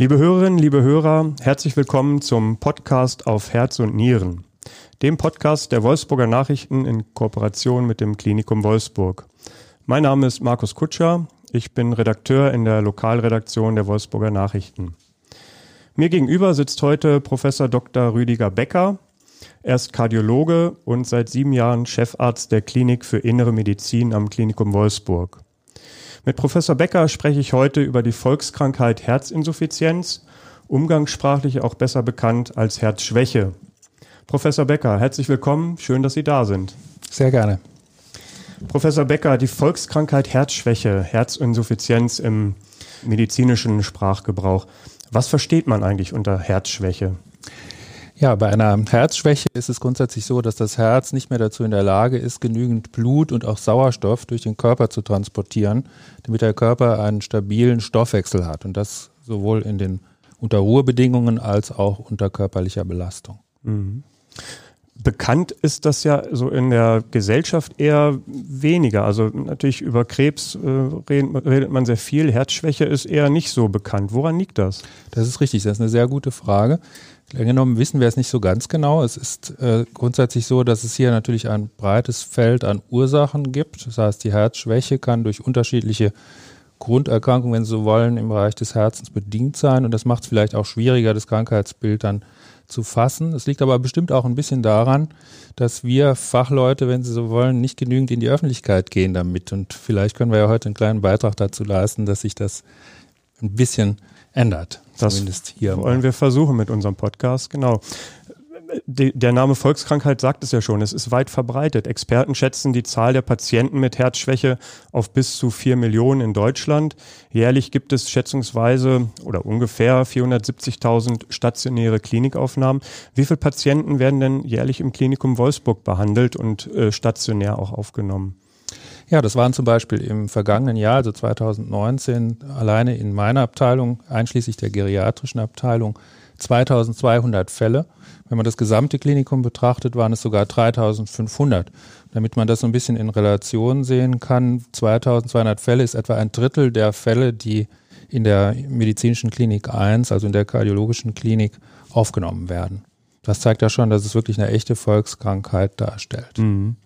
Liebe Hörerinnen, liebe Hörer, herzlich willkommen zum Podcast auf Herz und Nieren, dem Podcast der Wolfsburger Nachrichten in Kooperation mit dem Klinikum Wolfsburg. Mein Name ist Markus Kutscher, ich bin Redakteur in der Lokalredaktion der Wolfsburger Nachrichten. Mir gegenüber sitzt heute Professor Dr. Rüdiger Becker. Er ist Kardiologe und seit sieben Jahren Chefarzt der Klinik für Innere Medizin am Klinikum Wolfsburg. Mit Professor Becker spreche ich heute über die Volkskrankheit Herzinsuffizienz, umgangssprachlich auch besser bekannt als Herzschwäche. Professor Becker, herzlich willkommen. Schön, dass Sie da sind. Sehr gerne. Professor Becker, die Volkskrankheit Herzschwäche, Herzinsuffizienz im medizinischen Sprachgebrauch. Was versteht man eigentlich unter Herzschwäche? Ja, bei einer Herzschwäche ist es grundsätzlich so, dass das Herz nicht mehr dazu in der Lage ist, genügend Blut und auch Sauerstoff durch den Körper zu transportieren, damit der Körper einen stabilen Stoffwechsel hat. Und das sowohl in den unter Ruhebedingungen als auch unter körperlicher Belastung. Mhm. Bekannt ist das ja so in der Gesellschaft eher weniger. Also natürlich über Krebs äh, redet, redet, man sehr viel. Herzschwäche ist eher nicht so bekannt. Woran liegt das? Das ist richtig. Das ist eine sehr gute Frage. Genommen wissen wir es nicht so ganz genau. Es ist äh, grundsätzlich so, dass es hier natürlich ein breites Feld an Ursachen gibt. Das heißt, die Herzschwäche kann durch unterschiedliche Grunderkrankungen, wenn Sie so wollen, im Bereich des Herzens bedingt sein. Und das macht es vielleicht auch schwieriger, das Krankheitsbild dann zu fassen. Es liegt aber bestimmt auch ein bisschen daran, dass wir Fachleute, wenn Sie so wollen, nicht genügend in die Öffentlichkeit gehen damit. Und vielleicht können wir ja heute einen kleinen Beitrag dazu leisten, dass sich das ein bisschen ändert. Das zumindest hier. Wollen wir versuchen mit unserem Podcast, genau der Name Volkskrankheit sagt es ja schon, es ist weit verbreitet. Experten schätzen die Zahl der Patienten mit Herzschwäche auf bis zu vier Millionen in Deutschland. Jährlich gibt es schätzungsweise oder ungefähr 470.000 stationäre Klinikaufnahmen. Wie viele Patienten werden denn jährlich im Klinikum Wolfsburg behandelt und äh, stationär auch aufgenommen? Ja, das waren zum Beispiel im vergangenen Jahr, also 2019, alleine in meiner Abteilung, einschließlich der geriatrischen Abteilung, 2200 Fälle. Wenn man das gesamte Klinikum betrachtet, waren es sogar 3500. Damit man das so ein bisschen in Relation sehen kann, 2200 Fälle ist etwa ein Drittel der Fälle, die in der medizinischen Klinik 1, also in der kardiologischen Klinik, aufgenommen werden. Das zeigt ja schon, dass es wirklich eine echte Volkskrankheit darstellt. Mhm.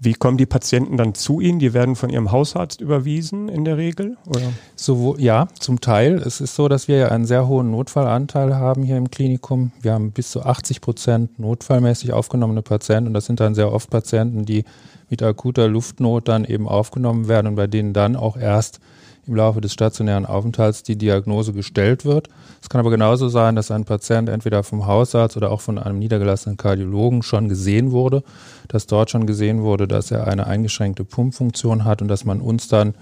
Wie kommen die Patienten dann zu Ihnen? Die werden von Ihrem Hausarzt überwiesen in der Regel? Oder? So, ja, zum Teil. Es ist so, dass wir ja einen sehr hohen Notfallanteil haben hier im Klinikum. Wir haben bis zu 80 Prozent notfallmäßig aufgenommene Patienten und das sind dann sehr oft Patienten, die mit akuter Luftnot dann eben aufgenommen werden und bei denen dann auch erst im Laufe des stationären Aufenthalts die Diagnose gestellt wird. Es kann aber genauso sein, dass ein Patient entweder vom Hausarzt oder auch von einem niedergelassenen Kardiologen schon gesehen wurde, dass dort schon gesehen wurde, dass er eine eingeschränkte Pumpfunktion hat und dass man uns dann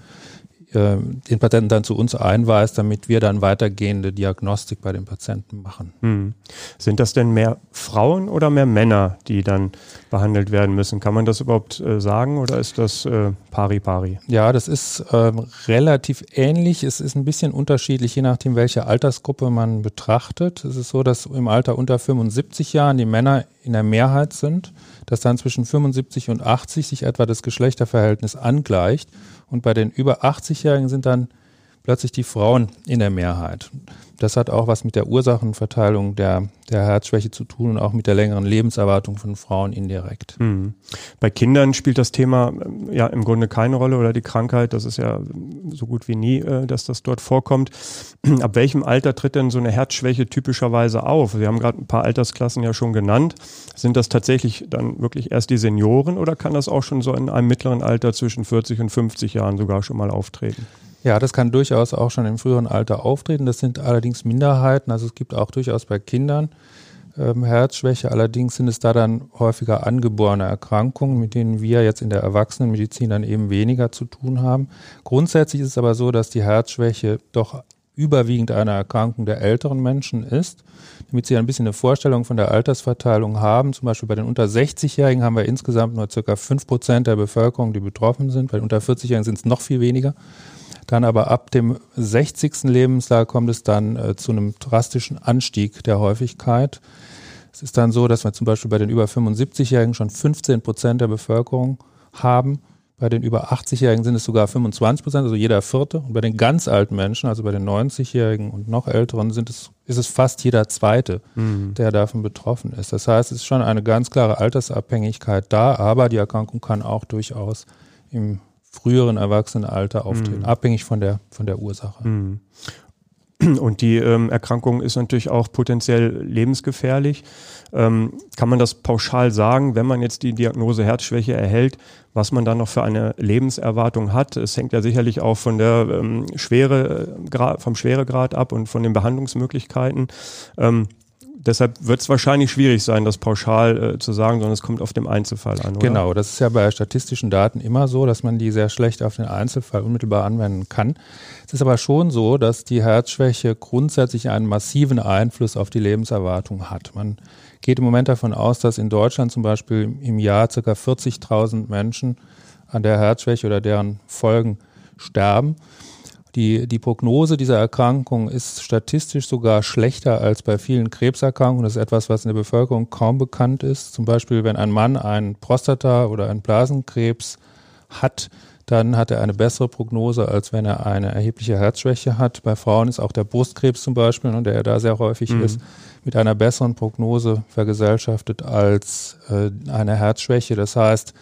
äh, den Patienten dann zu uns einweist, damit wir dann weitergehende Diagnostik bei den Patienten machen. Hm. Sind das denn mehr Frauen oder mehr Männer, die dann behandelt werden müssen? Kann man das überhaupt äh, sagen oder ist das äh, pari pari? Ja, das ist ähm, relativ ähnlich. Es ist ein bisschen unterschiedlich, je nachdem, welche Altersgruppe man betrachtet. Es ist so, dass im Alter unter 75 Jahren die Männer in der Mehrheit sind, dass dann zwischen 75 und 80 sich etwa das Geschlechterverhältnis angleicht und bei den über 80-Jährigen sind dann plötzlich die Frauen in der Mehrheit. Das hat auch was mit der Ursachenverteilung der, der Herzschwäche zu tun und auch mit der längeren Lebenserwartung von Frauen indirekt. Mhm. Bei Kindern spielt das Thema äh, ja im Grunde keine Rolle oder die Krankheit, das ist ja so gut wie nie, äh, dass das dort vorkommt. Ab welchem Alter tritt denn so eine Herzschwäche typischerweise auf? Sie haben gerade ein paar Altersklassen ja schon genannt. Sind das tatsächlich dann wirklich erst die Senioren oder kann das auch schon so in einem mittleren Alter zwischen 40 und 50 Jahren sogar schon mal auftreten? Ja, das kann durchaus auch schon im früheren Alter auftreten. Das sind allerdings Minderheiten. Also es gibt auch durchaus bei Kindern ähm, Herzschwäche. Allerdings sind es da dann häufiger angeborene Erkrankungen, mit denen wir jetzt in der Erwachsenenmedizin dann eben weniger zu tun haben. Grundsätzlich ist es aber so, dass die Herzschwäche doch überwiegend eine Erkrankung der älteren Menschen ist. Damit Sie ein bisschen eine Vorstellung von der Altersverteilung haben, zum Beispiel bei den unter 60-Jährigen haben wir insgesamt nur circa 5 Prozent der Bevölkerung, die betroffen sind. Bei den unter 40-Jährigen sind es noch viel weniger. Dann aber ab dem 60. Lebensjahr kommt es dann äh, zu einem drastischen Anstieg der Häufigkeit. Es ist dann so, dass wir zum Beispiel bei den über 75-Jährigen schon 15 Prozent der Bevölkerung haben. Bei den über 80-Jährigen sind es sogar 25 Prozent, also jeder vierte. Und bei den ganz alten Menschen, also bei den 90-Jährigen und noch älteren, sind es, ist es fast jeder zweite, mhm. der davon betroffen ist. Das heißt, es ist schon eine ganz klare Altersabhängigkeit da, aber die Erkrankung kann auch durchaus im früheren Erwachsenenalter auftreten, mhm. abhängig von der, von der Ursache. Mhm. Und die ähm, Erkrankung ist natürlich auch potenziell lebensgefährlich. Ähm, kann man das pauschal sagen, wenn man jetzt die Diagnose Herzschwäche erhält, was man dann noch für eine Lebenserwartung hat? Es hängt ja sicherlich auch von der ähm, Schwere, äh, vom Schweregrad ab und von den Behandlungsmöglichkeiten. Deshalb wird es wahrscheinlich schwierig sein, das pauschal äh, zu sagen, sondern es kommt auf den Einzelfall an. Oder? Genau, das ist ja bei statistischen Daten immer so, dass man die sehr schlecht auf den Einzelfall unmittelbar anwenden kann. Es ist aber schon so, dass die Herzschwäche grundsätzlich einen massiven Einfluss auf die Lebenserwartung hat. Man geht im Moment davon aus, dass in Deutschland zum Beispiel im Jahr ca. 40.000 Menschen an der Herzschwäche oder deren Folgen sterben. Die, die Prognose dieser Erkrankung ist statistisch sogar schlechter als bei vielen Krebserkrankungen. Das ist etwas, was in der Bevölkerung kaum bekannt ist. Zum Beispiel, wenn ein Mann einen Prostata- oder einen Blasenkrebs hat, dann hat er eine bessere Prognose, als wenn er eine erhebliche Herzschwäche hat. Bei Frauen ist auch der Brustkrebs zum Beispiel, und der da sehr häufig mhm. ist, mit einer besseren Prognose vergesellschaftet als äh, eine Herzschwäche. Das heißt,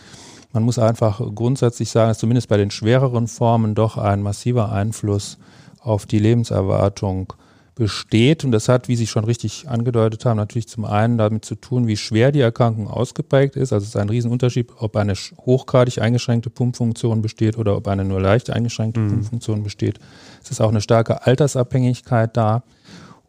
man muss einfach grundsätzlich sagen, dass zumindest bei den schwereren Formen doch ein massiver Einfluss auf die Lebenserwartung besteht. Und das hat, wie Sie schon richtig angedeutet haben, natürlich zum einen damit zu tun, wie schwer die Erkrankung ausgeprägt ist. Also es ist ein Riesenunterschied, ob eine hochgradig eingeschränkte Pumpfunktion besteht oder ob eine nur leicht eingeschränkte mhm. Pumpfunktion besteht. Es ist auch eine starke Altersabhängigkeit da.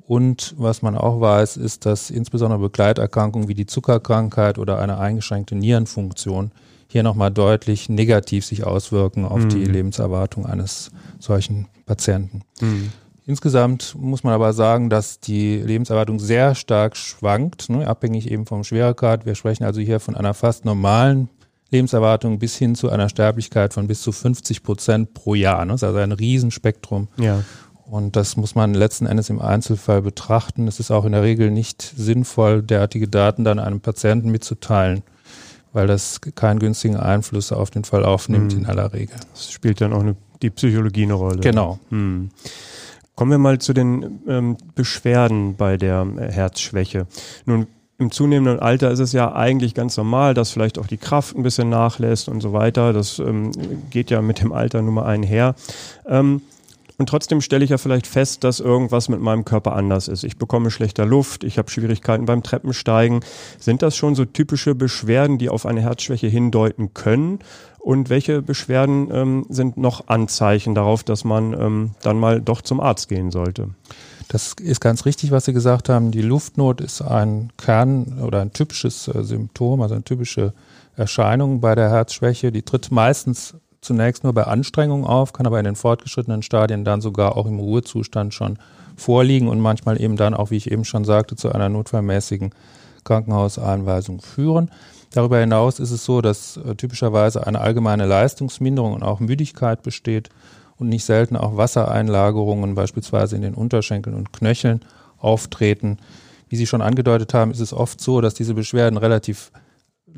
Und was man auch weiß, ist, dass insbesondere Begleiterkrankungen wie die Zuckerkrankheit oder eine eingeschränkte Nierenfunktion hier nochmal deutlich negativ sich auswirken auf mhm. die Lebenserwartung eines solchen Patienten. Mhm. Insgesamt muss man aber sagen, dass die Lebenserwartung sehr stark schwankt, ne, abhängig eben vom Schweregrad. Wir sprechen also hier von einer fast normalen Lebenserwartung bis hin zu einer Sterblichkeit von bis zu 50 Prozent pro Jahr. Ne? Das ist also ein Riesenspektrum. Ja. Und das muss man letzten Endes im Einzelfall betrachten. Es ist auch in der Regel nicht sinnvoll, derartige Daten dann einem Patienten mitzuteilen weil das keinen günstigen Einfluss auf den Fall aufnimmt hm. in aller Regel. Das spielt dann auch eine, die Psychologie eine Rolle. Genau. Hm. Kommen wir mal zu den ähm, Beschwerden bei der äh, Herzschwäche. Nun, im zunehmenden Alter ist es ja eigentlich ganz normal, dass vielleicht auch die Kraft ein bisschen nachlässt und so weiter. Das ähm, geht ja mit dem Alter Nummer einher. Ähm, und trotzdem stelle ich ja vielleicht fest, dass irgendwas mit meinem Körper anders ist. Ich bekomme schlechter Luft, ich habe Schwierigkeiten beim Treppensteigen. Sind das schon so typische Beschwerden, die auf eine Herzschwäche hindeuten können? Und welche Beschwerden ähm, sind noch Anzeichen darauf, dass man ähm, dann mal doch zum Arzt gehen sollte? Das ist ganz richtig, was Sie gesagt haben. Die Luftnot ist ein Kern oder ein typisches äh, Symptom, also eine typische Erscheinung bei der Herzschwäche. Die tritt meistens zunächst nur bei Anstrengung auf, kann aber in den fortgeschrittenen Stadien dann sogar auch im Ruhezustand schon vorliegen und manchmal eben dann auch, wie ich eben schon sagte, zu einer notfallmäßigen Krankenhauseinweisung führen. Darüber hinaus ist es so, dass äh, typischerweise eine allgemeine Leistungsminderung und auch Müdigkeit besteht und nicht selten auch Wassereinlagerungen beispielsweise in den Unterschenkeln und Knöcheln auftreten. Wie Sie schon angedeutet haben, ist es oft so, dass diese Beschwerden relativ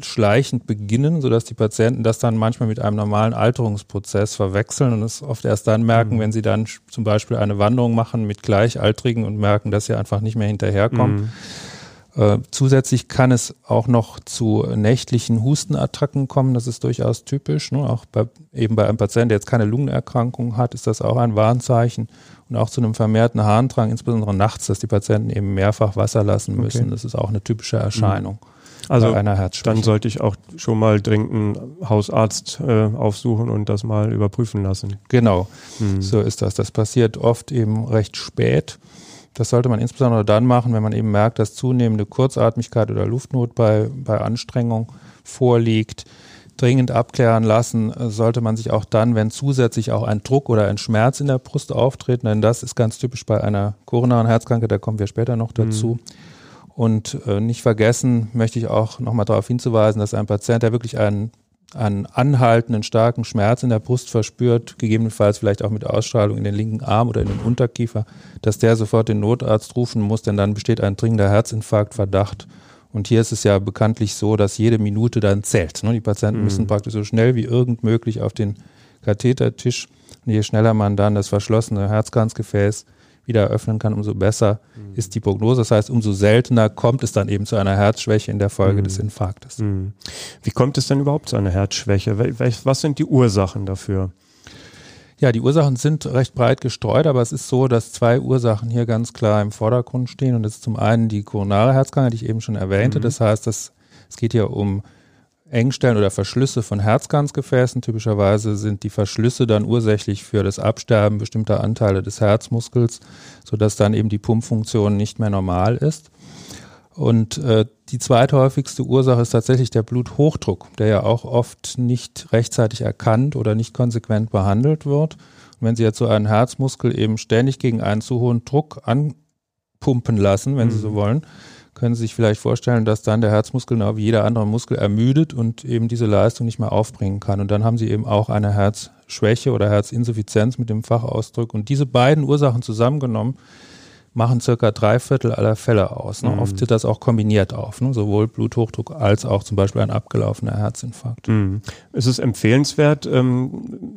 schleichend beginnen, sodass die Patienten das dann manchmal mit einem normalen Alterungsprozess verwechseln und es oft erst dann merken, mhm. wenn sie dann zum Beispiel eine Wanderung machen mit Gleichaltrigen und merken, dass sie einfach nicht mehr hinterherkommen. Mhm. Äh, zusätzlich kann es auch noch zu nächtlichen Hustenattacken kommen. Das ist durchaus typisch. Ne? Auch bei, eben bei einem Patienten, der jetzt keine Lungenerkrankung hat, ist das auch ein Warnzeichen. Und auch zu einem vermehrten Harndrang, insbesondere nachts, dass die Patienten eben mehrfach Wasser lassen müssen. Okay. Das ist auch eine typische Erscheinung. Mhm. Also dann sollte ich auch schon mal dringend einen Hausarzt äh, aufsuchen und das mal überprüfen lassen. Genau, hm. so ist das. Das passiert oft eben recht spät. Das sollte man insbesondere dann machen, wenn man eben merkt, dass zunehmende Kurzatmigkeit oder Luftnot bei, bei Anstrengung vorliegt. Dringend abklären lassen sollte man sich auch dann, wenn zusätzlich auch ein Druck oder ein Schmerz in der Brust auftreten, denn das ist ganz typisch bei einer koronaren Herzkrankheit, da kommen wir später noch dazu. Hm und äh, nicht vergessen möchte ich auch nochmal darauf hinzuweisen, dass ein Patient, der wirklich einen, einen anhaltenden, starken Schmerz in der Brust verspürt, gegebenenfalls vielleicht auch mit Ausstrahlung in den linken Arm oder in den Unterkiefer, dass der sofort den Notarzt rufen muss, denn dann besteht ein dringender Herzinfarktverdacht Und hier ist es ja bekanntlich so, dass jede Minute dann zählt. Ne? Die Patienten mhm. müssen praktisch so schnell wie irgend möglich auf den Kathetertisch. Und je schneller man dann das verschlossene Herzkranzgefäß wieder öffnen kann, umso besser mhm. ist die Prognose. Das heißt, umso seltener kommt es dann eben zu einer Herzschwäche in der Folge mhm. des Infarktes. Mhm. Wie kommt es denn überhaupt zu einer Herzschwäche? Was sind die Ursachen dafür? Ja, die Ursachen sind recht breit gestreut, aber es ist so, dass zwei Ursachen hier ganz klar im Vordergrund stehen. Und das ist zum einen die koronare Herzkrankheit, die ich eben schon erwähnte. Mhm. Das heißt, dass, es geht hier um Engstellen oder Verschlüsse von Herzkranzgefäßen. Typischerweise sind die Verschlüsse dann ursächlich für das Absterben bestimmter Anteile des Herzmuskels, sodass dann eben die Pumpfunktion nicht mehr normal ist. Und äh, die zweithäufigste Ursache ist tatsächlich der Bluthochdruck, der ja auch oft nicht rechtzeitig erkannt oder nicht konsequent behandelt wird. Und wenn Sie jetzt so einen Herzmuskel eben ständig gegen einen zu hohen Druck anpumpen lassen, wenn mhm. Sie so mhm. wollen, können Sie sich vielleicht vorstellen, dass dann der Herzmuskel genau wie jeder andere Muskel ermüdet und eben diese Leistung nicht mehr aufbringen kann. Und dann haben Sie eben auch eine Herzschwäche oder Herzinsuffizienz mit dem Fachausdruck. Und diese beiden Ursachen zusammengenommen machen circa drei Viertel aller Fälle aus. Ne? Mhm. Oft tritt das auch kombiniert auf, ne? sowohl Bluthochdruck als auch zum Beispiel ein abgelaufener Herzinfarkt. Mhm. Ist es empfehlenswert, ähm,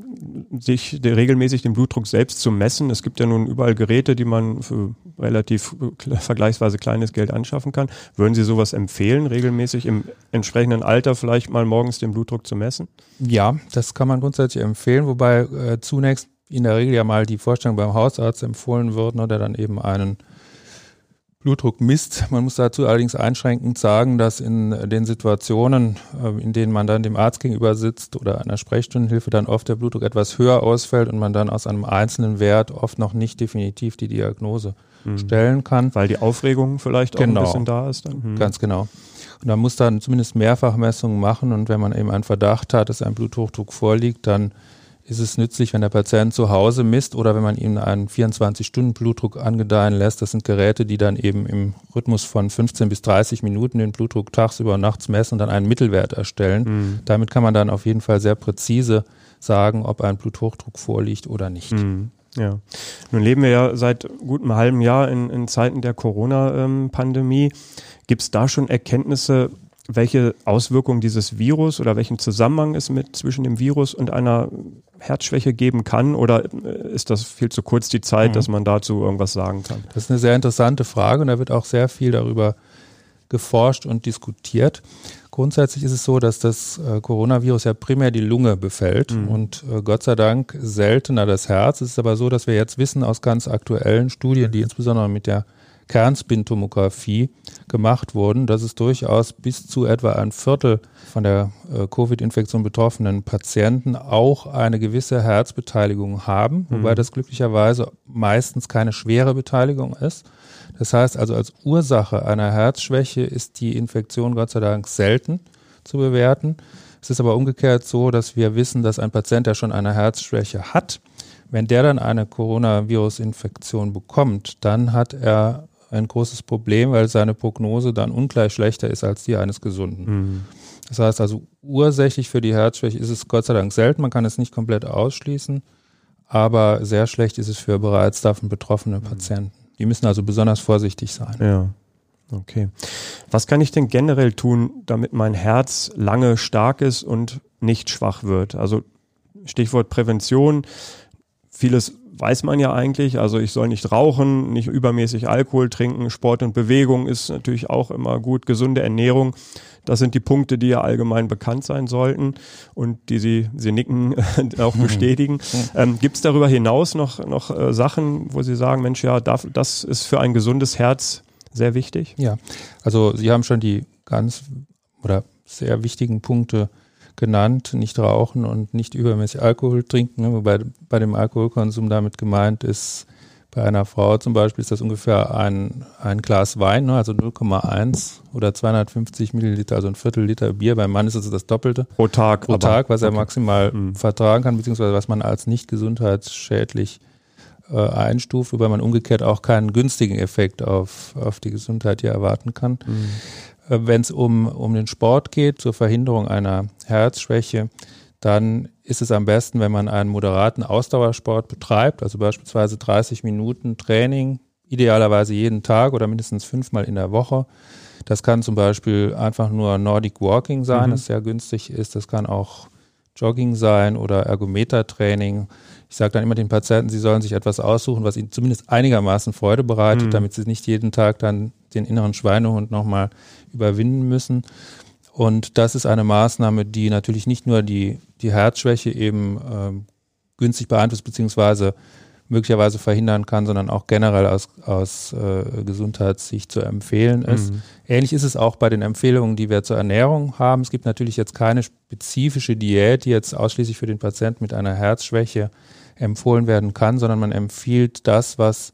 sich regelmäßig den Blutdruck selbst zu messen? Es gibt ja nun überall Geräte, die man für relativ vergleichsweise kleines Geld anschaffen kann. Würden Sie sowas empfehlen, regelmäßig im entsprechenden Alter vielleicht mal morgens den Blutdruck zu messen? Ja, das kann man grundsätzlich empfehlen, wobei äh, zunächst in der Regel ja mal die Vorstellung beim Hausarzt empfohlen wird, ne, der dann eben einen Blutdruck misst. Man muss dazu allerdings einschränkend sagen, dass in den Situationen, äh, in denen man dann dem Arzt gegenüber sitzt oder einer Sprechstundenhilfe, dann oft der Blutdruck etwas höher ausfällt und man dann aus einem einzelnen Wert oft noch nicht definitiv die Diagnose mhm. stellen kann. Weil die Aufregung vielleicht auch genau. ein bisschen da ist. Dann. Mhm. Ganz genau. Und man muss dann zumindest Mehrfachmessungen machen und wenn man eben einen Verdacht hat, dass ein Bluthochdruck vorliegt, dann ist es nützlich, wenn der Patient zu Hause misst oder wenn man ihm einen 24-Stunden-Blutdruck angedeihen lässt. Das sind Geräte, die dann eben im Rhythmus von 15 bis 30 Minuten den Blutdruck tagsüber und nachts messen und dann einen Mittelwert erstellen. Mhm. Damit kann man dann auf jeden Fall sehr präzise sagen, ob ein Bluthochdruck vorliegt oder nicht. Mhm. Ja, nun leben wir ja seit gut einem halben Jahr in, in Zeiten der Corona-Pandemie. Gibt es da schon Erkenntnisse, welche Auswirkungen dieses Virus oder welchen Zusammenhang es mit zwischen dem Virus und einer Herzschwäche geben kann? Oder äh, ist das viel zu kurz die Zeit, mhm. dass man dazu irgendwas sagen kann? Das ist eine sehr interessante Frage und da wird auch sehr viel darüber geforscht und diskutiert. Grundsätzlich ist es so, dass das äh, Coronavirus ja primär die Lunge befällt mhm. und äh, Gott sei Dank seltener das Herz. Es ist aber so, dass wir jetzt wissen aus ganz aktuellen Studien, die insbesondere mit der Kernspintomographie gemacht wurden, dass es durchaus bis zu etwa ein Viertel von der äh, Covid-Infektion betroffenen Patienten auch eine gewisse Herzbeteiligung haben, mhm. wobei das glücklicherweise meistens keine schwere Beteiligung ist. Das heißt also, als Ursache einer Herzschwäche ist die Infektion Gott sei Dank selten zu bewerten. Es ist aber umgekehrt so, dass wir wissen, dass ein Patient, der schon eine Herzschwäche hat, wenn der dann eine Coronavirus-Infektion bekommt, dann hat er ein großes Problem, weil seine Prognose dann ungleich schlechter ist als die eines Gesunden. Mhm. Das heißt also, ursächlich für die Herzschwäche ist es Gott sei Dank selten, man kann es nicht komplett ausschließen, aber sehr schlecht ist es für bereits davon betroffene mhm. Patienten. Die müssen also besonders vorsichtig sein. Ja. Okay. Was kann ich denn generell tun, damit mein Herz lange stark ist und nicht schwach wird? Also Stichwort Prävention. Vieles weiß man ja eigentlich. Also ich soll nicht rauchen, nicht übermäßig Alkohol trinken. Sport und Bewegung ist natürlich auch immer gut. Gesunde Ernährung. Das sind die Punkte, die ja allgemein bekannt sein sollten und die Sie, Sie nicken, auch bestätigen. Ähm, Gibt es darüber hinaus noch, noch äh, Sachen, wo Sie sagen, Mensch, ja, darf, das ist für ein gesundes Herz sehr wichtig? Ja, also Sie haben schon die ganz oder sehr wichtigen Punkte genannt, nicht rauchen und nicht übermäßig Alkohol trinken, ne? wobei bei dem Alkoholkonsum damit gemeint ist, bei einer Frau zum Beispiel ist das ungefähr ein, ein Glas Wein, ne? also 0,1 oder 250 Milliliter, also ein Viertel Liter Bier. Beim Mann ist es das Doppelte. Pro Tag. Pro Tag, was okay. er maximal mhm. vertragen kann, beziehungsweise was man als nicht gesundheitsschädlich äh, einstuft, wobei man umgekehrt auch keinen günstigen Effekt auf, auf die Gesundheit hier erwarten kann. Mhm. Äh, Wenn es um, um den Sport geht, zur Verhinderung einer Herzschwäche, dann ist es am besten, wenn man einen moderaten Ausdauersport betreibt, also beispielsweise 30 Minuten Training idealerweise jeden Tag oder mindestens fünfmal in der Woche. Das kann zum Beispiel einfach nur Nordic Walking sein, mhm. das sehr günstig ist. Das kann auch Jogging sein oder Ergometertraining. Ich sage dann immer den Patienten, sie sollen sich etwas aussuchen, was ihnen zumindest einigermaßen Freude bereitet, mhm. damit sie nicht jeden Tag dann den inneren Schweinehund nochmal überwinden müssen. Und das ist eine Maßnahme, die natürlich nicht nur die, die Herzschwäche eben ähm, günstig beeinflusst, beziehungsweise möglicherweise verhindern kann, sondern auch generell aus, aus äh, Gesundheitssicht zu empfehlen ist. Mhm. Ähnlich ist es auch bei den Empfehlungen, die wir zur Ernährung haben. Es gibt natürlich jetzt keine spezifische Diät, die jetzt ausschließlich für den Patienten mit einer Herzschwäche empfohlen werden kann, sondern man empfiehlt das, was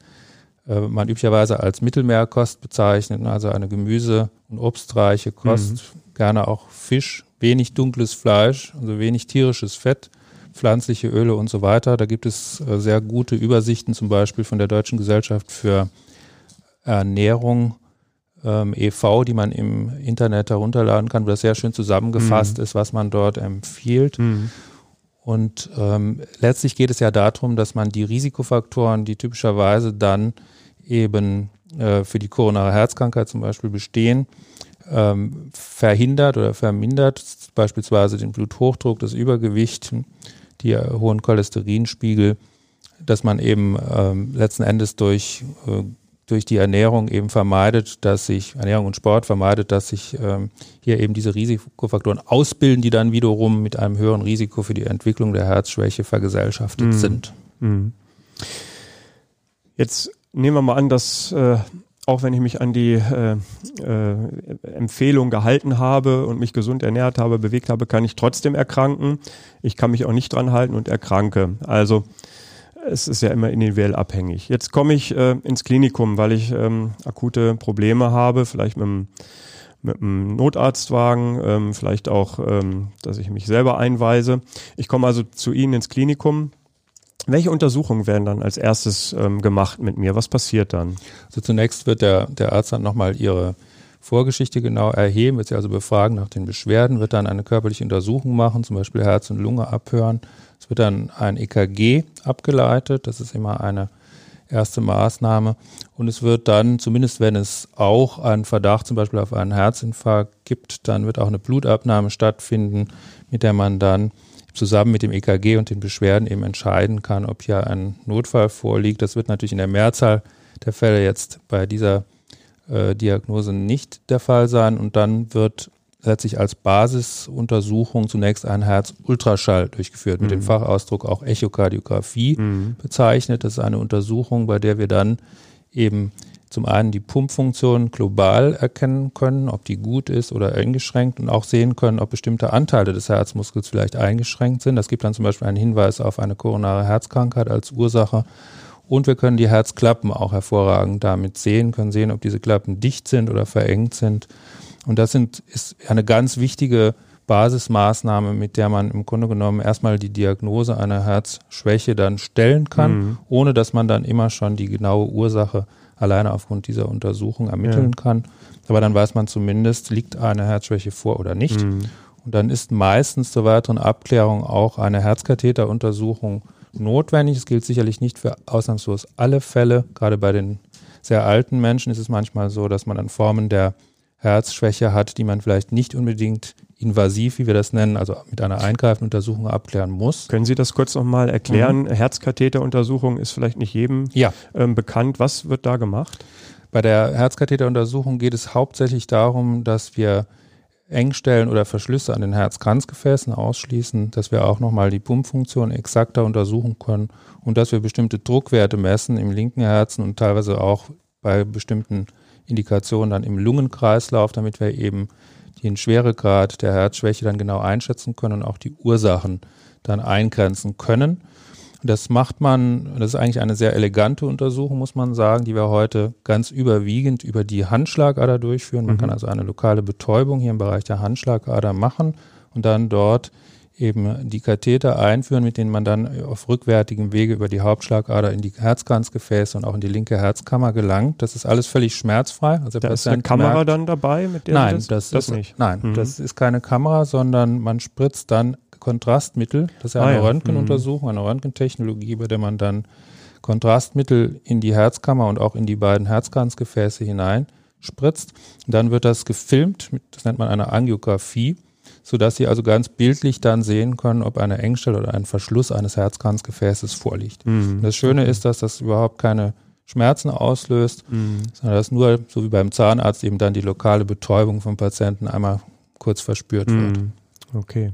äh, man üblicherweise als Mittelmeerkost bezeichnet, also eine Gemüse- und obstreiche Kost, mhm. gerne auch Fisch, wenig dunkles Fleisch, also wenig tierisches Fett pflanzliche Öle und so weiter. Da gibt es äh, sehr gute Übersichten, zum Beispiel von der Deutschen Gesellschaft für Ernährung ähm, e.V., die man im Internet herunterladen kann, wo das sehr schön zusammengefasst mhm. ist, was man dort empfiehlt. Mhm. Und ähm, letztlich geht es ja darum, dass man die Risikofaktoren, die typischerweise dann eben äh, für die koronare Herzkrankheit zum Beispiel bestehen, ähm, verhindert oder vermindert, beispielsweise den Bluthochdruck, das Übergewicht, die hohen Cholesterinspiegel, dass man eben ähm, letzten Endes durch, äh, durch die Ernährung eben vermeidet, dass sich, Ernährung und Sport vermeidet, dass sich ähm, hier eben diese Risikofaktoren ausbilden, die dann wiederum mit einem höheren Risiko für die Entwicklung der Herzschwäche vergesellschaftet mhm. sind. Mhm. Jetzt nehmen wir mal an, dass äh, auch wenn ich mich an die äh, äh, Empfehlung gehalten habe und mich gesund ernährt habe, bewegt habe, kann ich trotzdem erkranken. Ich kann mich auch nicht dran halten und erkranke. Also es ist ja immer individuell abhängig. Jetzt komme ich äh, ins Klinikum, weil ich ähm, akute Probleme habe, vielleicht mit einem mit einem Notarztwagen, ähm, vielleicht auch, ähm, dass ich mich selber einweise. Ich komme also zu Ihnen ins Klinikum, welche Untersuchungen werden dann als erstes ähm, gemacht mit mir? Was passiert dann? Also zunächst wird der, der Arzt dann nochmal Ihre Vorgeschichte genau erheben, wird Sie also befragen nach den Beschwerden, wird dann eine körperliche Untersuchung machen, zum Beispiel Herz und Lunge abhören. Es wird dann ein EKG abgeleitet, das ist immer eine erste Maßnahme. Und es wird dann, zumindest wenn es auch einen Verdacht zum Beispiel auf einen Herzinfarkt gibt, dann wird auch eine Blutabnahme stattfinden, mit der man dann zusammen mit dem EKG und den Beschwerden eben entscheiden kann, ob hier ein Notfall vorliegt. Das wird natürlich in der Mehrzahl der Fälle jetzt bei dieser äh, Diagnose nicht der Fall sein. Und dann wird letztlich als Basisuntersuchung zunächst ein Herzultraschall durchgeführt, mhm. mit dem mhm. Fachausdruck auch Echokardiographie mhm. bezeichnet. Das ist eine Untersuchung, bei der wir dann eben zum einen die Pumpfunktion global erkennen können, ob die gut ist oder eingeschränkt und auch sehen können, ob bestimmte Anteile des Herzmuskels vielleicht eingeschränkt sind. Das gibt dann zum Beispiel einen Hinweis auf eine koronare Herzkrankheit als Ursache. Und wir können die Herzklappen auch hervorragend damit sehen, können sehen, ob diese Klappen dicht sind oder verengt sind. Und das sind, ist eine ganz wichtige Basismaßnahme, mit der man im Grunde genommen erstmal die Diagnose einer Herzschwäche dann stellen kann, mhm. ohne dass man dann immer schon die genaue Ursache alleine aufgrund dieser Untersuchung ermitteln ja. kann. Aber dann weiß man zumindest, liegt eine Herzschwäche vor oder nicht. Mhm. Und dann ist meistens zur weiteren Abklärung auch eine Herzkatheteruntersuchung notwendig. Es gilt sicherlich nicht für ausnahmslos alle Fälle. Gerade bei den sehr alten Menschen ist es manchmal so, dass man dann Formen der Herzschwäche hat, die man vielleicht nicht unbedingt invasiv, wie wir das nennen, also mit einer eingreifenden Untersuchung abklären muss. Können Sie das kurz nochmal erklären? Mhm. Herzkatheteruntersuchung ist vielleicht nicht jedem ja. ähm, bekannt. Was wird da gemacht? Bei der Herzkatheteruntersuchung geht es hauptsächlich darum, dass wir Engstellen oder Verschlüsse an den Herzkranzgefäßen ausschließen, dass wir auch nochmal die Pumpfunktion exakter untersuchen können und dass wir bestimmte Druckwerte messen im linken Herzen und teilweise auch bei bestimmten Indikationen dann im Lungenkreislauf, damit wir eben den Schweregrad der Herzschwäche dann genau einschätzen können und auch die Ursachen dann eingrenzen können. Das macht man, das ist eigentlich eine sehr elegante Untersuchung, muss man sagen, die wir heute ganz überwiegend über die Handschlagader durchführen. Man mhm. kann also eine lokale Betäubung hier im Bereich der Handschlagader machen und dann dort eben die Katheter einführen, mit denen man dann auf rückwärtigem Wege über die Hauptschlagader in die Herzkranzgefäße und auch in die linke Herzkammer gelangt. Das ist alles völlig schmerzfrei. Also da ist eine Kamera merkt, dann dabei, mit der nein, das, das, das ist, nicht. Nein, mhm. das ist keine Kamera, sondern man spritzt dann Kontrastmittel. Das ist ja eine ah, ja. Röntgenuntersuchung, eine Röntgentechnologie, bei der man dann Kontrastmittel in die Herzkammer und auch in die beiden Herzkranzgefäße hineinspritzt. dann wird das gefilmt, das nennt man eine Angiografie, sodass Sie also ganz bildlich dann sehen können, ob eine Engstelle oder ein Verschluss eines Herzkranzgefäßes vorliegt. Mhm. Das Schöne okay. ist, dass das überhaupt keine Schmerzen auslöst, mhm. sondern dass nur, so wie beim Zahnarzt, eben dann die lokale Betäubung vom Patienten einmal kurz verspürt mhm. wird. Okay.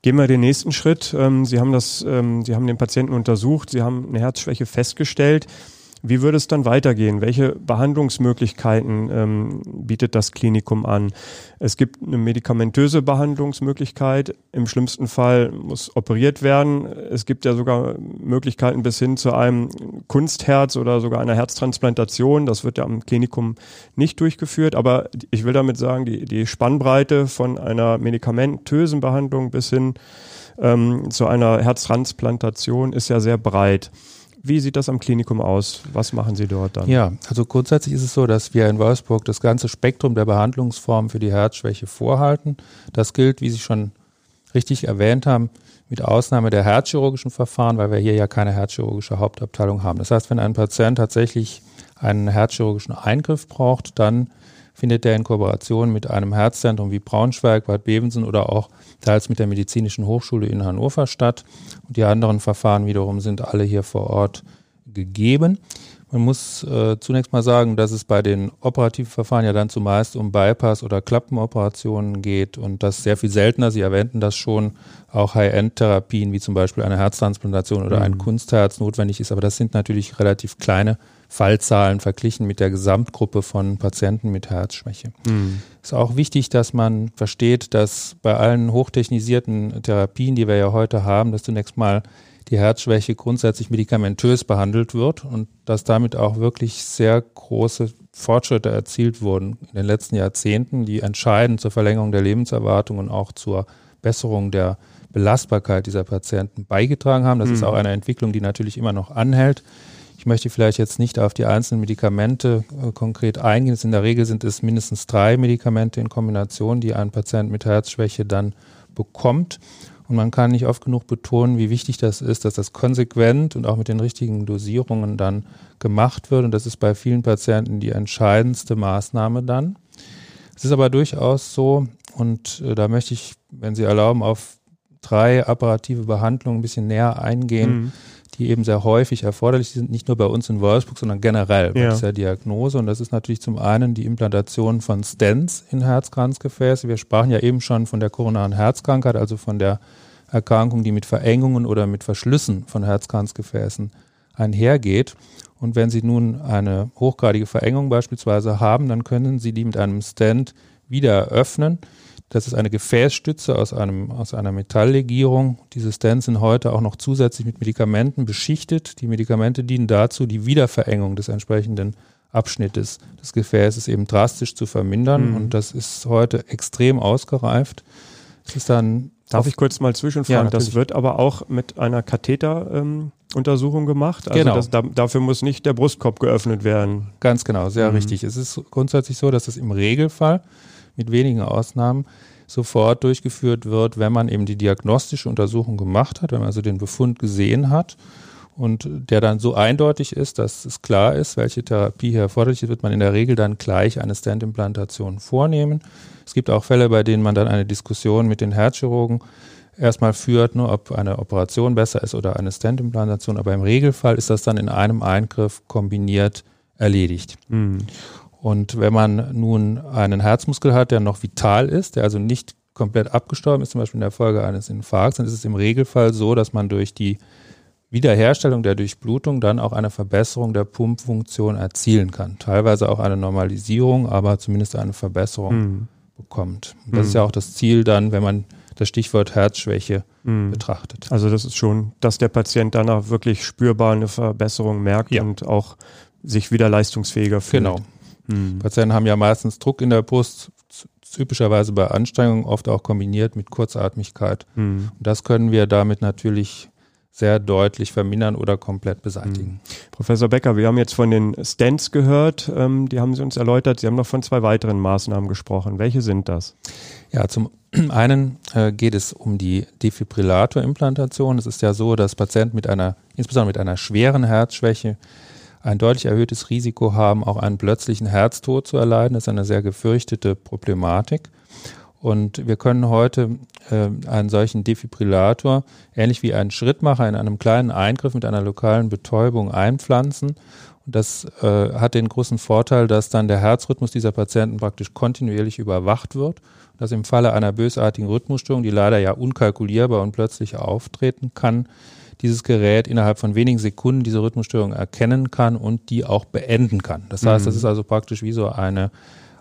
Gehen wir den nächsten Schritt. Ähm, Sie haben das, ähm, Sie haben den Patienten untersucht, Sie haben eine Herzschwäche festgestellt. Wie würde es dann weitergehen? Welche Behandlungsmöglichkeiten ähm, bietet das Klinikum an? Es gibt eine medikamentöse Behandlungsmöglichkeit. Im schlimmsten Fall muss operiert werden. Es gibt ja sogar Möglichkeiten bis hin zu einem Kunstherz oder sogar einer Herztransplantation. Das wird ja am Klinikum nicht durchgeführt. Aber ich will damit sagen, die, die Spannbreite von einer medikamentösen Behandlung bis hin ähm, zu einer Herztransplantation ist ja sehr breit. Wie sieht das am Klinikum aus? Was machen Sie dort dann? Ja, also grundsätzlich ist es so, dass wir in Wolfsburg das ganze Spektrum der Behandlungsformen für die Herzschwäche vorhalten. Das gilt, wie Sie schon richtig erwähnt haben, mit Ausnahme der herzchirurgischen Verfahren, weil wir hier ja keine herzchirurgische Hauptabteilung haben. Das heißt, wenn ein Patient tatsächlich einen herzchirurgischen Eingriff braucht, dann findet der in Kooperation mit einem Herzzentrum wie Braunschweig, Bad Bevensen oder auch teils mit der Medizinischen Hochschule in Hannover statt. Und die anderen Verfahren wiederum sind alle hier vor Ort gegeben. Man muss äh, zunächst mal sagen, dass es bei den operativen Verfahren ja dann zumeist um Bypass- oder Klappenoperationen geht und das sehr viel seltener, Sie erwähnten das schon, auch High-End-Therapien wie zum Beispiel eine Herztransplantation oder mhm. ein Kunstherz notwendig ist. Aber das sind natürlich relativ kleine Fallzahlen verglichen mit der Gesamtgruppe von Patienten mit Herzschwäche. Mhm. Ist auch wichtig, dass man versteht, dass bei allen hochtechnisierten Therapien, die wir ja heute haben, dass zunächst mal die Herzschwäche grundsätzlich medikamentös behandelt wird und dass damit auch wirklich sehr große Fortschritte erzielt wurden in den letzten Jahrzehnten, die entscheidend zur Verlängerung der Lebenserwartung und auch zur Besserung der Belastbarkeit dieser Patienten beigetragen haben. Das mhm. ist auch eine Entwicklung, die natürlich immer noch anhält. Ich möchte vielleicht jetzt nicht auf die einzelnen Medikamente äh, konkret eingehen. In der Regel sind es mindestens drei Medikamente in Kombination, die ein Patient mit Herzschwäche dann bekommt. Und man kann nicht oft genug betonen, wie wichtig das ist, dass das konsequent und auch mit den richtigen Dosierungen dann gemacht wird. Und das ist bei vielen Patienten die entscheidendste Maßnahme dann. Es ist aber durchaus so, und äh, da möchte ich, wenn Sie erlauben, auf drei apparative Behandlungen ein bisschen näher eingehen. Mhm die eben sehr häufig erforderlich sind, nicht nur bei uns in Wolfsburg, sondern generell bei ja. dieser Diagnose. Und das ist natürlich zum einen die Implantation von Stents in Herzkranzgefäße. Wir sprachen ja eben schon von der koronaren Herzkrankheit, also von der Erkrankung, die mit Verengungen oder mit Verschlüssen von Herzkranzgefäßen einhergeht. Und wenn Sie nun eine hochgradige Verengung beispielsweise haben, dann können Sie die mit einem Stent wieder öffnen. Das ist eine Gefäßstütze aus, einem, aus einer Metalllegierung. Diese Stents sind heute auch noch zusätzlich mit Medikamenten beschichtet. Die Medikamente dienen dazu, die Wiederverengung des entsprechenden Abschnittes des Gefäßes eben drastisch zu vermindern. Mhm. Und das ist heute extrem ausgereift. Es ist dann Darf ich kurz mal zwischenfragen? Ja, das wird aber auch mit einer Katheteruntersuchung ähm, gemacht. Also genau. Das, da, dafür muss nicht der Brustkorb geöffnet werden. Ganz genau, sehr mhm. richtig. Es ist grundsätzlich so, dass es im Regelfall mit wenigen Ausnahmen sofort durchgeführt wird, wenn man eben die diagnostische Untersuchung gemacht hat, wenn man also den Befund gesehen hat und der dann so eindeutig ist, dass es klar ist, welche Therapie hier erforderlich ist, wird man in der Regel dann gleich eine Stent-Implantation vornehmen. Es gibt auch Fälle, bei denen man dann eine Diskussion mit den Herzchirurgen erstmal führt, nur ob eine Operation besser ist oder eine Stent-Implantation, aber im Regelfall ist das dann in einem Eingriff kombiniert erledigt. Mhm. Und wenn man nun einen Herzmuskel hat, der noch vital ist, der also nicht komplett abgestorben ist, zum Beispiel in der Folge eines Infarkts, dann ist es im Regelfall so, dass man durch die Wiederherstellung der Durchblutung dann auch eine Verbesserung der Pumpfunktion erzielen kann. Teilweise auch eine Normalisierung, aber zumindest eine Verbesserung mhm. bekommt. Und das mhm. ist ja auch das Ziel dann, wenn man das Stichwort Herzschwäche mhm. betrachtet. Also das ist schon, dass der Patient danach wirklich spürbar eine Verbesserung merkt ja. und auch sich wieder leistungsfähiger fühlt. Genau. Mhm. Patienten haben ja meistens Druck in der Brust, typischerweise bei Anstrengung, oft auch kombiniert mit Kurzatmigkeit. Mhm. Und das können wir damit natürlich sehr deutlich vermindern oder komplett beseitigen. Mhm. Professor Becker, wir haben jetzt von den Stents gehört, ähm, die haben Sie uns erläutert. Sie haben noch von zwei weiteren Maßnahmen gesprochen. Welche sind das? Ja, zum einen äh, geht es um die Defibrillatorimplantation. Es ist ja so, dass Patienten mit einer, insbesondere mit einer schweren Herzschwäche, ein deutlich erhöhtes Risiko haben, auch einen plötzlichen Herztod zu erleiden. Das ist eine sehr gefürchtete Problematik. Und wir können heute äh, einen solchen Defibrillator ähnlich wie einen Schrittmacher in einem kleinen Eingriff mit einer lokalen Betäubung einpflanzen. Und das äh, hat den großen Vorteil, dass dann der Herzrhythmus dieser Patienten praktisch kontinuierlich überwacht wird. Dass im Falle einer bösartigen Rhythmusstörung, die leider ja unkalkulierbar und plötzlich auftreten kann, dieses Gerät innerhalb von wenigen Sekunden diese Rhythmusstörung erkennen kann und die auch beenden kann. Das heißt, mhm. das ist also praktisch wie so eine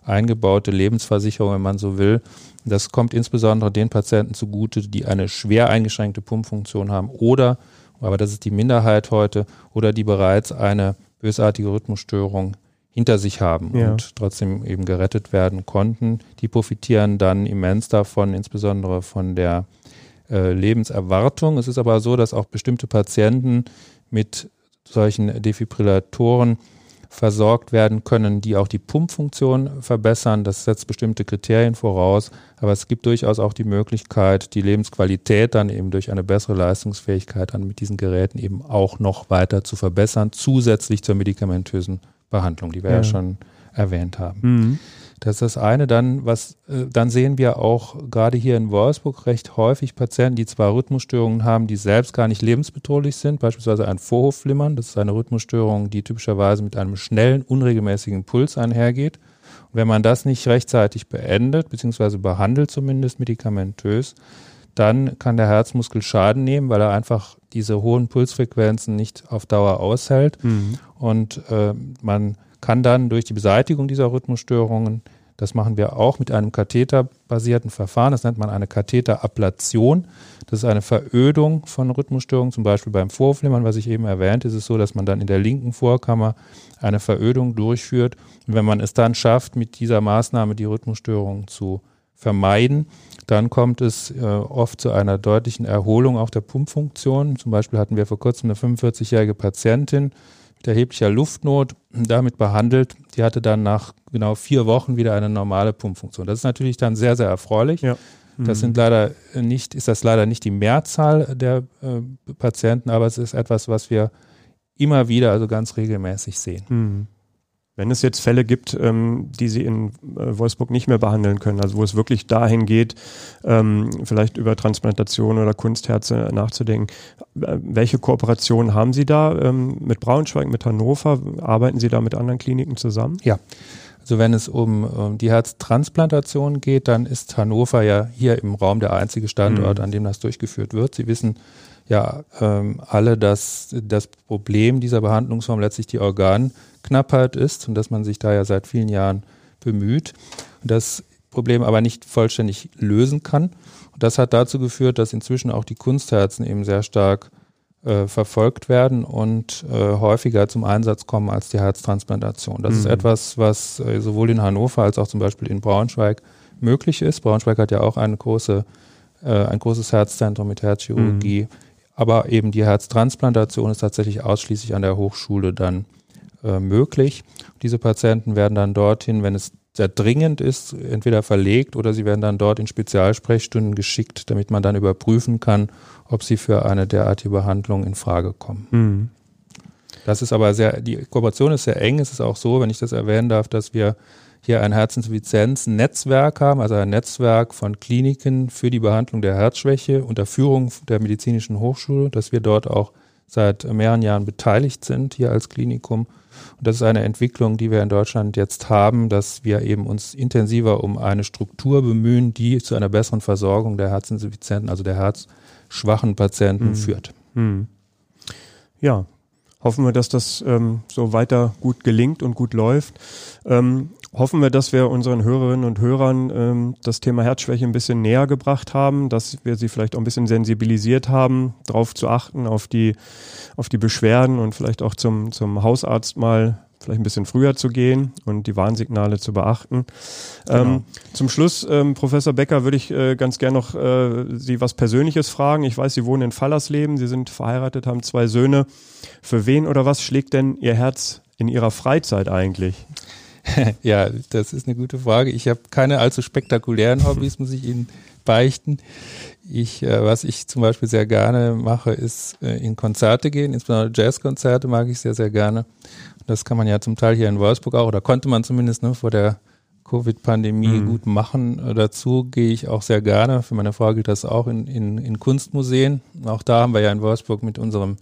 eingebaute Lebensversicherung, wenn man so will. Das kommt insbesondere den Patienten zugute, die eine schwer eingeschränkte Pumpfunktion haben oder, aber das ist die Minderheit heute, oder die bereits eine bösartige Rhythmusstörung hinter sich haben ja. und trotzdem eben gerettet werden konnten. Die profitieren dann immens davon, insbesondere von der äh, Lebenserwartung. Es ist aber so, dass auch bestimmte Patienten mit solchen Defibrillatoren versorgt werden können, die auch die Pumpfunktion verbessern. Das setzt bestimmte Kriterien voraus, aber es gibt durchaus auch die Möglichkeit, die Lebensqualität dann eben durch eine bessere Leistungsfähigkeit dann mit diesen Geräten eben auch noch weiter zu verbessern, zusätzlich zur medikamentösen Behandlung, die wir ja, ja schon erwähnt haben. Mhm. Das ist das eine. Dann, was, äh, dann sehen wir auch gerade hier in Wolfsburg recht häufig Patienten, die zwar Rhythmusstörungen haben, die selbst gar nicht lebensbedrohlich sind, beispielsweise ein Vorhofflimmern. Das ist eine Rhythmusstörung, die typischerweise mit einem schnellen, unregelmäßigen Puls einhergeht. Und wenn man das nicht rechtzeitig beendet, beziehungsweise behandelt zumindest medikamentös, dann kann der Herzmuskel Schaden nehmen, weil er einfach diese hohen Pulsfrequenzen nicht auf Dauer aushält. Mhm. Und äh, man kann dann durch die Beseitigung dieser Rhythmusstörungen, das machen wir auch mit einem katheterbasierten Verfahren, das nennt man eine Katheterablation. Das ist eine Verödung von Rhythmusstörungen, zum Beispiel beim Vorflimmern, was ich eben erwähnt, ist es so, dass man dann in der linken Vorkammer eine Verödung durchführt. Und wenn man es dann schafft, mit dieser Maßnahme die Rhythmusstörungen zu vermeiden, dann kommt es äh, oft zu einer deutlichen Erholung auch der Pumpfunktion. Zum Beispiel hatten wir vor kurzem eine 45-jährige Patientin, mit erheblicher Luftnot damit behandelt. Die hatte dann nach genau vier Wochen wieder eine normale Pumpfunktion. Das ist natürlich dann sehr, sehr erfreulich. Ja. Mhm. Das sind leider nicht, ist das leider nicht die Mehrzahl der äh, Patienten, aber es ist etwas, was wir immer wieder, also ganz regelmäßig sehen. Mhm. Wenn es jetzt Fälle gibt, ähm, die Sie in äh, Wolfsburg nicht mehr behandeln können, also wo es wirklich dahin geht, ähm, vielleicht über Transplantation oder Kunstherze nachzudenken, äh, welche Kooperationen haben Sie da ähm, mit Braunschweig, mit Hannover? Arbeiten Sie da mit anderen Kliniken zusammen? Ja. Also wenn es um, um die Herztransplantation geht, dann ist Hannover ja hier im Raum der einzige Standort, mhm. an dem das durchgeführt wird. Sie wissen, ja ähm, alle, dass das Problem dieser Behandlungsform letztlich die Organknappheit ist und dass man sich da ja seit vielen Jahren bemüht und das Problem aber nicht vollständig lösen kann. Und das hat dazu geführt, dass inzwischen auch die Kunstherzen eben sehr stark äh, verfolgt werden und äh, häufiger zum Einsatz kommen als die Herztransplantation. Das mhm. ist etwas, was äh, sowohl in Hannover als auch zum Beispiel in Braunschweig möglich ist. Braunschweig hat ja auch eine große, äh, ein großes Herzzentrum mit Herzchirurgie. Mhm. Aber eben die Herztransplantation ist tatsächlich ausschließlich an der Hochschule dann äh, möglich. Diese Patienten werden dann dorthin, wenn es sehr dringend ist, entweder verlegt oder sie werden dann dort in Spezialsprechstunden geschickt, damit man dann überprüfen kann, ob sie für eine derartige Behandlung in Frage kommen. Mhm. Das ist aber sehr, die Kooperation ist sehr eng. Es ist auch so, wenn ich das erwähnen darf, dass wir hier ein Herzinsuffizienz-Netzwerk haben, also ein Netzwerk von Kliniken für die Behandlung der Herzschwäche unter Führung der Medizinischen Hochschule, dass wir dort auch seit mehreren Jahren beteiligt sind, hier als Klinikum. Und das ist eine Entwicklung, die wir in Deutschland jetzt haben, dass wir eben uns intensiver um eine Struktur bemühen, die zu einer besseren Versorgung der Herzinsuffizienten, also der herzschwachen Patienten mhm. führt. Mhm. Ja, hoffen wir, dass das ähm, so weiter gut gelingt und gut läuft. Ähm, hoffen wir, dass wir unseren Hörerinnen und Hörern ähm, das Thema Herzschwäche ein bisschen näher gebracht haben, dass wir sie vielleicht auch ein bisschen sensibilisiert haben, darauf zu achten, auf die, auf die Beschwerden und vielleicht auch zum, zum Hausarzt mal vielleicht ein bisschen früher zu gehen und die Warnsignale zu beachten. Genau. Ähm, zum Schluss, ähm, Professor Becker, würde ich äh, ganz gerne noch äh, Sie was Persönliches fragen. Ich weiß, Sie wohnen in Fallersleben, Sie sind verheiratet, haben zwei Söhne. Für wen oder was schlägt denn Ihr Herz in Ihrer Freizeit eigentlich? ja, das ist eine gute Frage. Ich habe keine allzu spektakulären Hobbys, muss ich Ihnen beichten. Ich, äh, was ich zum Beispiel sehr gerne mache, ist äh, in Konzerte gehen, insbesondere Jazzkonzerte mag ich sehr, sehr gerne. Das kann man ja zum Teil hier in Wolfsburg auch, oder konnte man zumindest ne, vor der Covid-Pandemie mhm. gut machen. Äh, dazu gehe ich auch sehr gerne. Für meine Frau gilt das auch in, in, in Kunstmuseen. Auch da haben wir ja in Wolfsburg mit unserem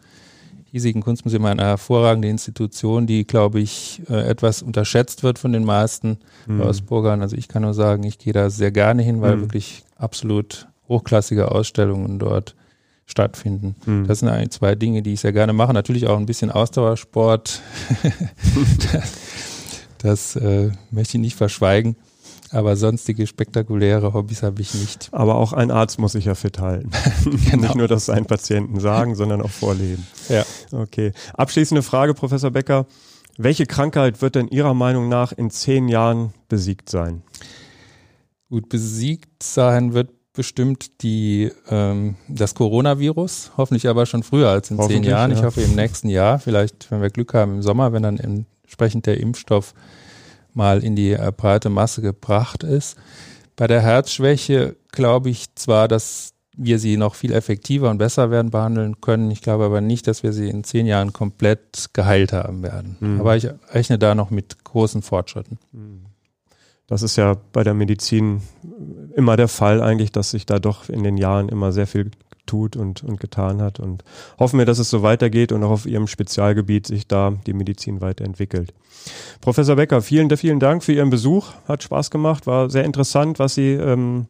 hiesigen Kunstmuseum eine hervorragende Institution, die, glaube ich, äh, etwas unterschätzt wird von den meisten mhm. Wolfsburgern. Also ich kann nur sagen, ich gehe da sehr gerne hin, weil mhm. wirklich absolut hochklassige Ausstellungen dort stattfinden. Mhm. Das sind eigentlich zwei Dinge, die ich sehr gerne mache. Natürlich auch ein bisschen Ausdauersport. das, das äh, möchte ich nicht verschweigen. Aber sonstige spektakuläre Hobbys habe ich nicht. Aber auch ein Arzt muss sich ja fit halten. genau. Nicht nur das seinen Patienten sagen, sondern auch vorleben. Ja. Okay. Abschließende Frage, Professor Becker. Welche Krankheit wird denn Ihrer Meinung nach in zehn Jahren besiegt sein? Gut, besiegt sein wird bestimmt die, ähm, das Coronavirus, hoffentlich aber schon früher als in zehn Jahren. Ja. Ich hoffe im nächsten Jahr, vielleicht, wenn wir Glück haben, im Sommer, wenn dann entsprechend der Impfstoff mal in die äh, breite Masse gebracht ist. Bei der Herzschwäche glaube ich zwar, dass wir sie noch viel effektiver und besser werden behandeln können. Ich glaube aber nicht, dass wir sie in zehn Jahren komplett geheilt haben werden. Mhm. Aber ich rechne da noch mit großen Fortschritten. Mhm. Das ist ja bei der Medizin immer der Fall eigentlich, dass sich da doch in den Jahren immer sehr viel tut und, und getan hat. Und hoffen wir, dass es so weitergeht und auch auf Ihrem Spezialgebiet sich da die Medizin weiterentwickelt. Professor Becker, vielen, vielen Dank für Ihren Besuch. Hat Spaß gemacht, war sehr interessant, was Sie ähm,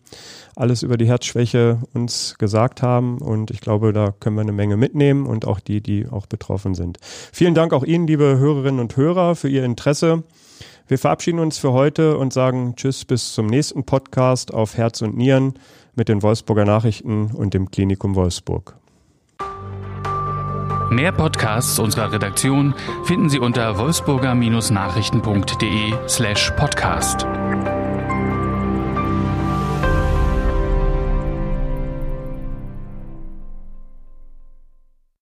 alles über die Herzschwäche uns gesagt haben. Und ich glaube, da können wir eine Menge mitnehmen und auch die, die auch betroffen sind. Vielen Dank auch Ihnen, liebe Hörerinnen und Hörer, für Ihr Interesse. Wir verabschieden uns für heute und sagen Tschüss bis zum nächsten Podcast auf Herz und Nieren mit den Wolfsburger Nachrichten und dem Klinikum Wolfsburg. Mehr Podcasts unserer Redaktion finden Sie unter wolfsburger-nachrichten.de slash podcast.